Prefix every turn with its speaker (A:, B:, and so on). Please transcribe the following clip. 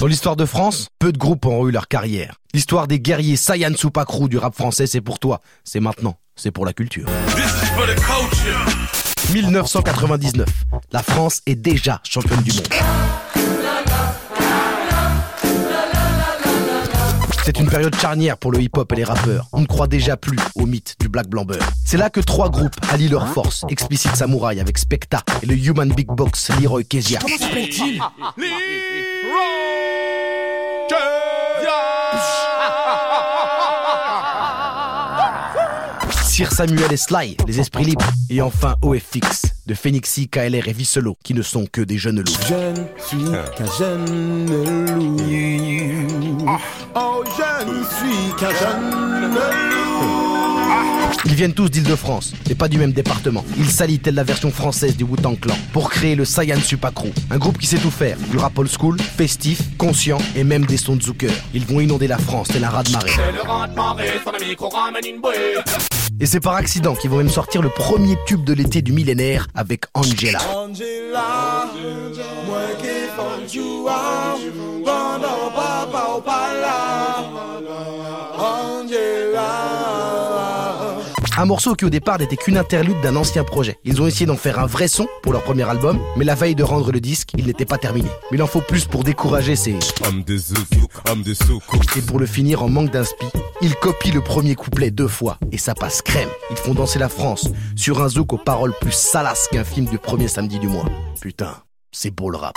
A: Dans l'histoire de France, peu de groupes ont eu leur carrière. L'histoire des guerriers Sayan Supakru du rap français, c'est pour toi. C'est maintenant. C'est pour la culture. 1999. La France est déjà championne du monde. C'est une période charnière pour le hip-hop et les rappeurs. On ne croit déjà plus au mythe du Black Blamber. C'est là que trois groupes allient leurs forces. Explicit Samurai avec Specta et le Human Big Box Leroy Kezia.
B: Comment s'appelle-t-il
A: Sir Samuel et Sly, les esprits libres. Et enfin OFX, de Phoenixy, KLR et Visselo, qui ne sont que des jeunes loups.
C: Je ne suis qu'un jeune loup. Oh, je ne suis qu'un jeune.
A: Ils viennent tous d'Île-de-France, et pas du même département. Ils s'allient telle la version française du Wu-Tang Clan pour créer le Saiyan Supakru, un groupe qui sait tout faire, du rap old school, festif, conscient et même des sons de Zucker. Ils vont inonder la France tel un rat de marée. Et c'est par accident qu'ils vont même sortir le premier tube de l'été du millénaire avec Angela. Un morceau qui au départ n'était qu'une interlude d'un ancien projet. Ils ont essayé d'en faire un vrai son pour leur premier album, mais la veille de rendre le disque, il n'était pas terminé. Mais il en faut plus pour décourager ces...
D: Homme de zouk, homme de souk.
A: Et pour le finir en manque d'inspi, ils copient le premier couplet deux fois, et ça passe crème. Ils font danser la France sur un zouk aux paroles plus salaces qu'un film du premier samedi du mois. Putain, c'est beau le rap.